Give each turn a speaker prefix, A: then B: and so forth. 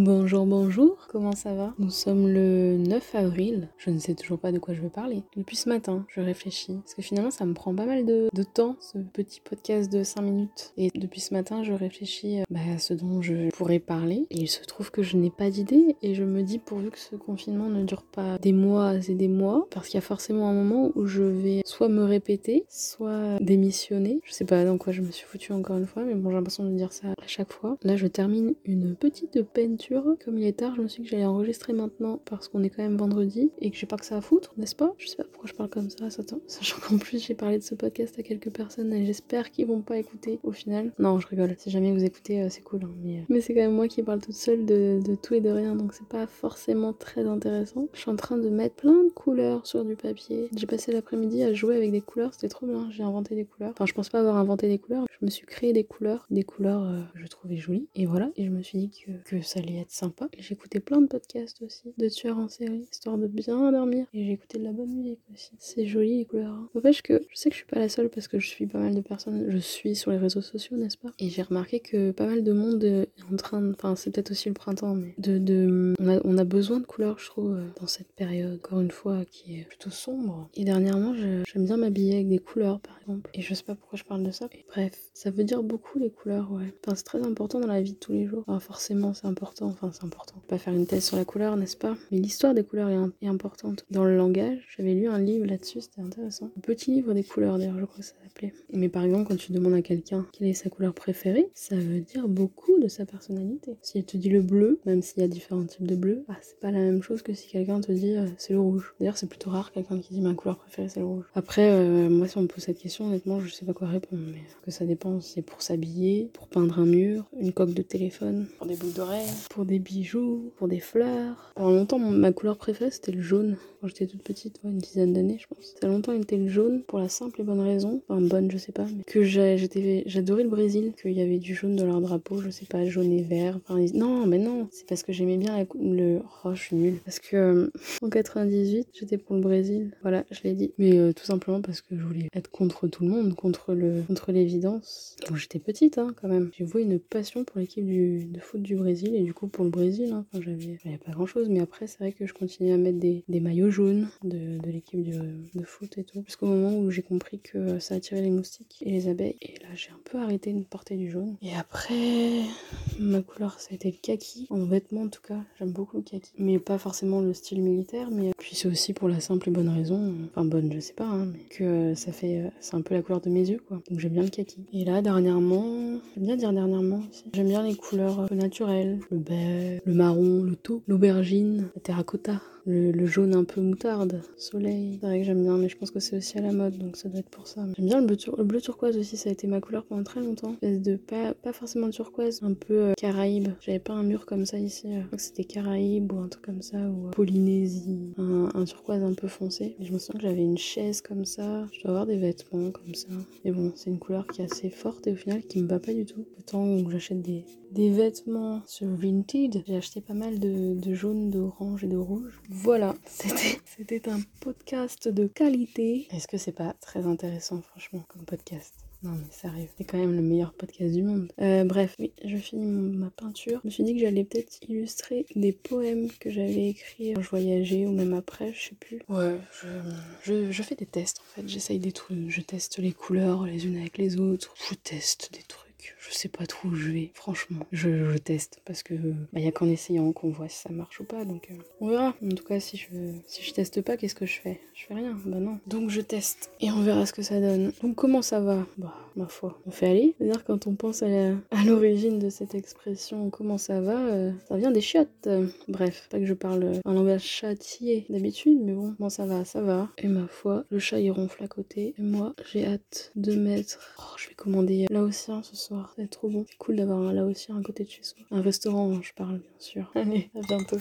A: Bonjour, bonjour, comment ça va? Nous sommes le 9 avril, je ne sais toujours pas de quoi je vais parler. Depuis ce matin, je réfléchis, parce que finalement ça me prend pas mal de, temps, ce petit podcast de 5 minutes. Et depuis ce matin, je réfléchis euh, bah, à ce dont je pourrais parler, et il se trouve que je n'ai pas d'idée, et je me dis pourvu que ce confinement ne dure pas des mois et des mois, parce qu'il y a forcément un moment où je vais soit me répéter, soit démissionner. Je sais pas dans quoi je me suis foutu encore une fois, mais bon j'ai l'impression de dire ça à chaque fois. Là je termine une petite peine comme il est tard, je me suis dit que j'allais enregistrer maintenant parce qu'on est quand même vendredi et que j'ai pas que ça à foutre, n'est-ce pas? Je sais pas pourquoi je parle comme ça. Sachant qu'en plus j'ai parlé de ce podcast à quelques personnes et j'espère qu'ils vont pas écouter au final. Non, je rigole. Si jamais vous écoutez, euh, c'est cool. Hein, mais, euh, mais c'est quand même moi qui parle toute seule de, tout et de rien, donc c'est pas forcément très intéressant. Je suis en train de mettre plein de couleurs sur du papier. J'ai passé l'après-midi à jouer avec des couleurs, c'était trop bien. J'ai inventé des couleurs. Enfin, je pense pas avoir inventé des couleurs. Je me suis créé des couleurs, des couleurs euh, que je trouvais jolies. Et voilà. Et je me suis dit que, que ça être sympa. Écouté plein de podcasts aussi, de tueurs en série, histoire de bien dormir. Et écouté de la bonne musique aussi. C'est joli les couleurs. Hein. N'empêche que je sais que je suis pas la seule parce que je suis pas mal de personnes, je suis sur les réseaux sociaux, n'est-ce pas? Et j'ai remarqué que pas mal de monde est en train de. Enfin, c'est peut-être aussi le printemps, mais de. de... On, a, on, a, besoin de couleurs, je trouve, euh, dans cette période, encore une fois, qui est plutôt sombre. Et dernièrement, j'aime bien m'habiller avec des couleurs, par exemple. Et je sais pas pourquoi je parle de ça. Bref, ça veut dire beaucoup les couleurs, ouais. Enfin, c'est très important dans la vie de tous les jours. Enfin, forcément, c'est important enfin c'est important. Pas faire une thèse sur la couleur, n'est-ce pas? Mais l'histoire des couleurs est, importante. Dans le langage, j'avais lu un livre là-dessus, c'était intéressant. Un petit livre des couleurs d'ailleurs, je crois que ça s'appelait. Mais par exemple, quand tu demandes à quelqu'un quelle est sa couleur préférée, ça veut dire beaucoup de sa personnalité. Si elle te dit le bleu, même s'il y a différents types de bleu, bah, c'est pas la même chose que si quelqu'un te dit euh, c'est le rouge. D'ailleurs, c'est plutôt rare quelqu'un qui dit ma couleur préférée c'est le rouge. Après, euh, moi si on me pose cette question, honnêtement, je sais pas quoi répondre, mais que ça dépend. C'est pour s'habiller, pour peindre un mur, une coque de téléphone, pour des boucles d'oreilles, pour des bijoux, pour des fleurs. Pendant longtemps, ma couleur préférée, c'était le jaune. Quand j'étais toute petite, une dizaine d'années, je pense. Ça a longtemps été le jaune, pour la simple et bonne raison, enfin bonne, je sais pas, mais que j'adorais le Brésil, qu'il y avait du jaune dans leur drapeau, je sais pas, jaune et vert. Non, mais non, c'est parce que j'aimais bien le... Oh, je suis nulle. Parce que euh, en 98, j'étais pour le Brésil. Voilà, je l'ai dit. Mais euh, tout simplement parce que je voulais être contre tout le monde, contre le contre l'évidence. Bon, j'étais petite, hein, quand même. J'ai voué une passion pour l'équipe de foot du Brésil et du pour le Brésil. Hein, j'avais pas grand chose, mais après, c'est vrai que je continuais à mettre des, maillots jaunes de, l'équipe de, foot et tout. Jusqu'au moment où j'ai compris que ça attirait les moustiques et les abeilles. Et là, j'ai un peu arrêté de porter du jaune. Et après, ma couleur, ça a été le kaki. En vêtements, en tout cas, j'aime beaucoup le kaki. Mais pas forcément le style militaire, mais puis c'est aussi pour la simple et bonne raison, enfin bonne, je sais pas, hein, mais que ça fait, c'est un peu la couleur de mes yeux, quoi. Donc j'aime bien le kaki. Et là, dernièrement, j'aime bien dire dernièrement. J'aime bien les couleurs naturelles, le le marron, le taupe, l'aubergine, la terracotta le, jaune un peu moutarde, soleil. C'est vrai que j'aime bien, mais je pense que c'est aussi à la mode, donc ça doit être pour ça. J'aime bien le bleu, le bleu, turquoise aussi, ça a été ma couleur pendant très longtemps. De pas, pas forcément turquoise, un peu euh, caraïbe. J'avais pas un mur comme ça ici. Euh. Je crois que c'était caraïbe ou un truc comme ça, ou euh, Polynésie. Un, turquoise un peu foncé. Et je me sens que j'avais une chaise comme ça. Je dois avoir des vêtements comme ça. Mais bon, c'est une couleur qui est assez forte et au final qui me va pas du tout. Autant où j'achète des, des vêtements sur Vinted, j'ai acheté pas mal de, de jaune, d'orange et de rouge. Voilà, c'était un podcast de qualité. Est-ce que c'est pas très intéressant, franchement, comme podcast? Non mais sérieux, c'est quand même le meilleur podcast du monde. Euh, bref, oui, je finis ma peinture. Je me suis dit que j'allais peut-être illustrer des poèmes que j'avais écrits quand je voyageais ou même après, je sais plus. Ouais, je, je fais des tests en fait. J'essaye des trucs, je teste les couleurs les unes avec les autres. Je teste des trucs je sais pas trop où je vais. Franchement, je, teste parce que bah, y a qu'en essayant qu'on voit si ça marche ou pas. Donc euh, on verra. En tout cas, si je si je teste pas, qu'est-ce que je fais? Je fais rien. Bah non. Donc je teste et on verra ce que ça donne. Donc comment ça va? Bah ma foi, on fait aller. C'est-à-dire quand on pense à l'origine de cette expression, comment ça va euh, Ça vient des chiottes. bref, pas que je parle un langage châtier d'habitude, mais bon, bon ça va, ça va. Et ma foi, le chat il ronfle à côté. Et moi, j'ai hâte de mettre. Oh, je vais commander là aussi ce soir trop bon. C'est cool d'avoir un là aussi à côté de chez soi. Un restaurant, je parle bien sûr. Allez, à bientôt.